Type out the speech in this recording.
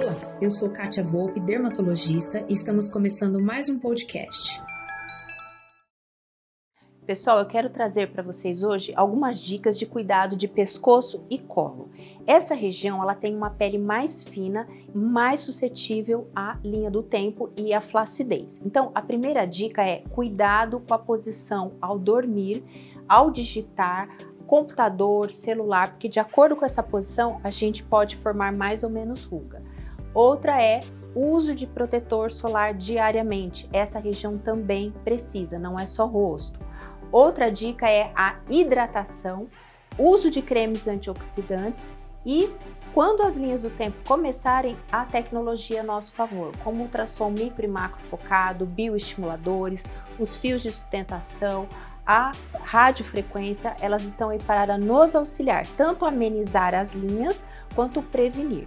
Olá, eu sou Kátia Volpe, dermatologista, e estamos começando mais um podcast. Pessoal, eu quero trazer para vocês hoje algumas dicas de cuidado de pescoço e colo. Essa região ela tem uma pele mais fina, mais suscetível à linha do tempo e à flacidez. Então, a primeira dica é cuidado com a posição ao dormir, ao digitar, computador, celular, porque de acordo com essa posição a gente pode formar mais ou menos ruga. Outra é uso de protetor solar diariamente. Essa região também precisa, não é só rosto. Outra dica é a hidratação, uso de cremes antioxidantes e quando as linhas do tempo começarem, a tecnologia a nosso favor, como ultrassom micro e macro focado, bioestimuladores, os fios de sustentação, a radiofrequência, elas estão aí para nos auxiliar, tanto amenizar as linhas quanto prevenir.